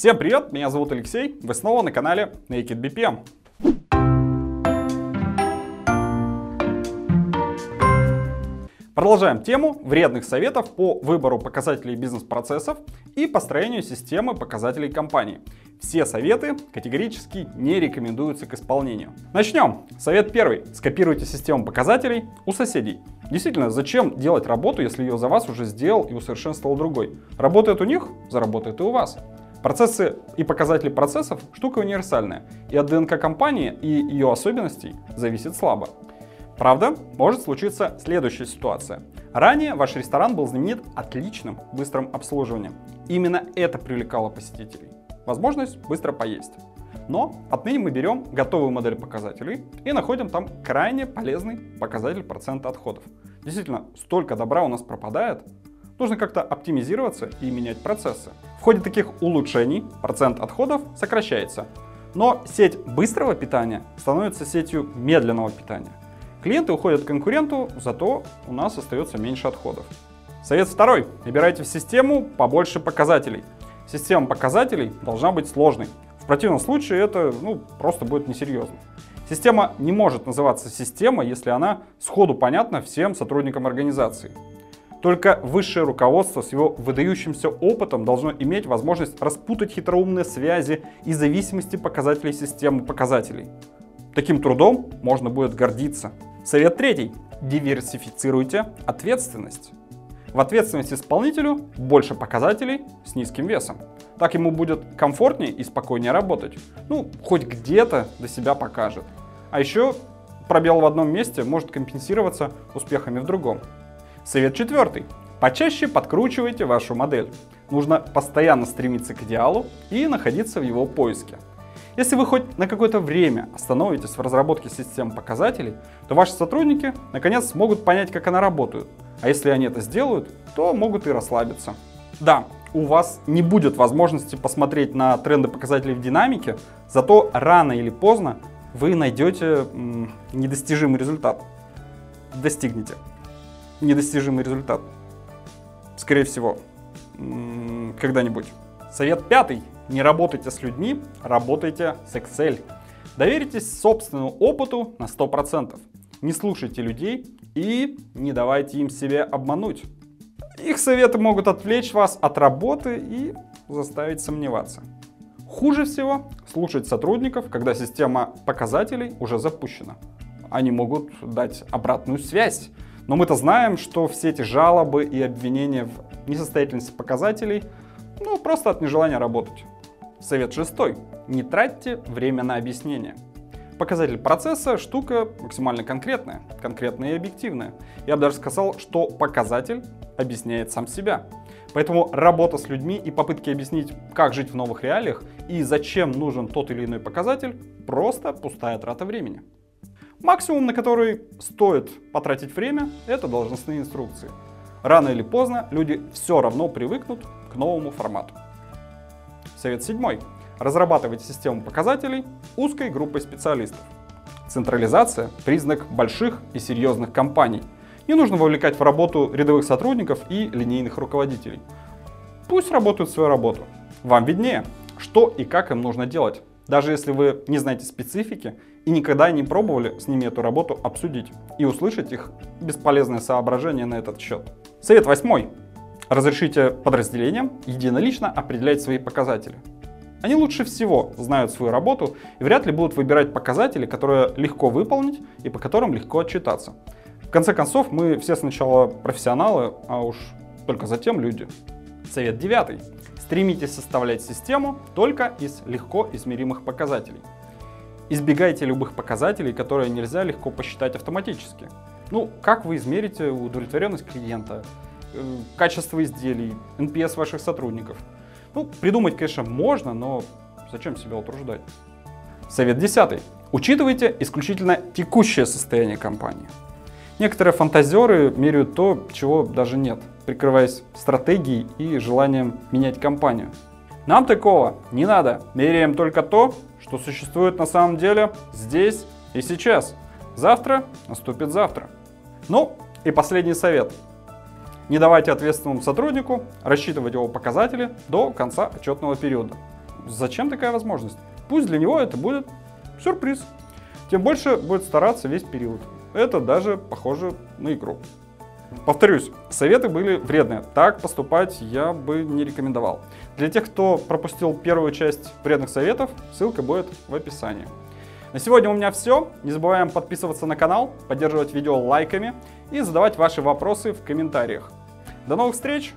Всем привет, меня зовут Алексей, вы снова на канале Naked BPM. Продолжаем тему вредных советов по выбору показателей бизнес-процессов и построению системы показателей компании. Все советы категорически не рекомендуются к исполнению. Начнем. Совет первый. Скопируйте систему показателей у соседей. Действительно, зачем делать работу, если ее за вас уже сделал и усовершенствовал другой? Работает у них, заработает и у вас. Процессы и показатели процессов – штука универсальная, и от ДНК компании и ее особенностей зависит слабо. Правда, может случиться следующая ситуация. Ранее ваш ресторан был знаменит отличным быстрым обслуживанием. Именно это привлекало посетителей. Возможность быстро поесть. Но отныне мы берем готовую модель показателей и находим там крайне полезный показатель процента отходов. Действительно, столько добра у нас пропадает, нужно как-то оптимизироваться и менять процессы. В ходе таких улучшений процент отходов сокращается. Но сеть быстрого питания становится сетью медленного питания. Клиенты уходят к конкуренту, зато у нас остается меньше отходов. Совет второй. Набирайте в систему побольше показателей. Система показателей должна быть сложной. В противном случае это ну, просто будет несерьезно. Система не может называться система, если она сходу понятна всем сотрудникам организации. Только высшее руководство с его выдающимся опытом должно иметь возможность распутать хитроумные связи и зависимости показателей системы показателей. Таким трудом можно будет гордиться. Совет третий. Диверсифицируйте ответственность. В ответственность исполнителю больше показателей с низким весом. Так ему будет комфортнее и спокойнее работать. Ну, хоть где-то до себя покажет. А еще пробел в одном месте может компенсироваться успехами в другом. Совет четвертый. Почаще подкручивайте вашу модель. Нужно постоянно стремиться к идеалу и находиться в его поиске. Если вы хоть на какое-то время остановитесь в разработке систем показателей, то ваши сотрудники наконец смогут понять, как она работает. А если они это сделают, то могут и расслабиться. Да, у вас не будет возможности посмотреть на тренды показателей в динамике, зато рано или поздно вы найдете м, недостижимый результат. Достигнете недостижимый результат. Скорее всего, когда-нибудь. Совет пятый. Не работайте с людьми, работайте с Excel. Доверитесь собственному опыту на 100%. Не слушайте людей и не давайте им себя обмануть. Их советы могут отвлечь вас от работы и заставить сомневаться. Хуже всего слушать сотрудников, когда система показателей уже запущена. Они могут дать обратную связь. Но мы-то знаем, что все эти жалобы и обвинения в несостоятельности показателей ну, просто от нежелания работать. Совет шестой. Не тратьте время на объяснение. Показатель процесса – штука максимально конкретная, конкретная и объективная. Я бы даже сказал, что показатель объясняет сам себя. Поэтому работа с людьми и попытки объяснить, как жить в новых реалиях и зачем нужен тот или иной показатель – просто пустая трата времени. Максимум, на который стоит потратить время, это должностные инструкции. Рано или поздно люди все равно привыкнут к новому формату. Совет седьмой. Разрабатывайте систему показателей узкой группой специалистов. Централизация – признак больших и серьезных компаний. Не нужно вовлекать в работу рядовых сотрудников и линейных руководителей. Пусть работают свою работу. Вам виднее, что и как им нужно делать. Даже если вы не знаете специфики и никогда не пробовали с ними эту работу обсудить и услышать их бесполезные соображения на этот счет. Совет восьмой. Разрешите подразделениям единолично определять свои показатели. Они лучше всего знают свою работу и вряд ли будут выбирать показатели, которые легко выполнить и по которым легко отчитаться. В конце концов, мы все сначала профессионалы, а уж только затем люди. Совет девятый. Стремитесь составлять систему только из легко измеримых показателей. Избегайте любых показателей, которые нельзя легко посчитать автоматически. Ну, как вы измерите удовлетворенность клиента, Э, качество изделий, NPS ваших сотрудников. Ну, придумать, конечно, можно, но зачем себя утруждать? Совет десятый. Учитывайте исключительно текущее состояние компании. Некоторые фантазеры меряют то, чего даже нет, прикрываясь стратегией и желанием менять компанию. Нам такого не надо. Меряем только то, что существует на самом деле здесь и сейчас. Завтра наступит завтра. Ну и последний совет. Не давайте ответственному сотруднику рассчитывать его показатели до конца отчетного периода. зачем такая возможность? Пусть для него это будет сюрприз. Тем больше будет стараться весь период. Это даже похоже на игру. Повторюсь, советы были вредные. Так поступать я бы не рекомендовал. Для тех, кто пропустил первую часть вредных советов, ссылка будет в описании. На сегодня у меня все. Не забываем подписываться на канал, поддерживать видео лайками и задавать ваши вопросы в комментариях. До новых встреч!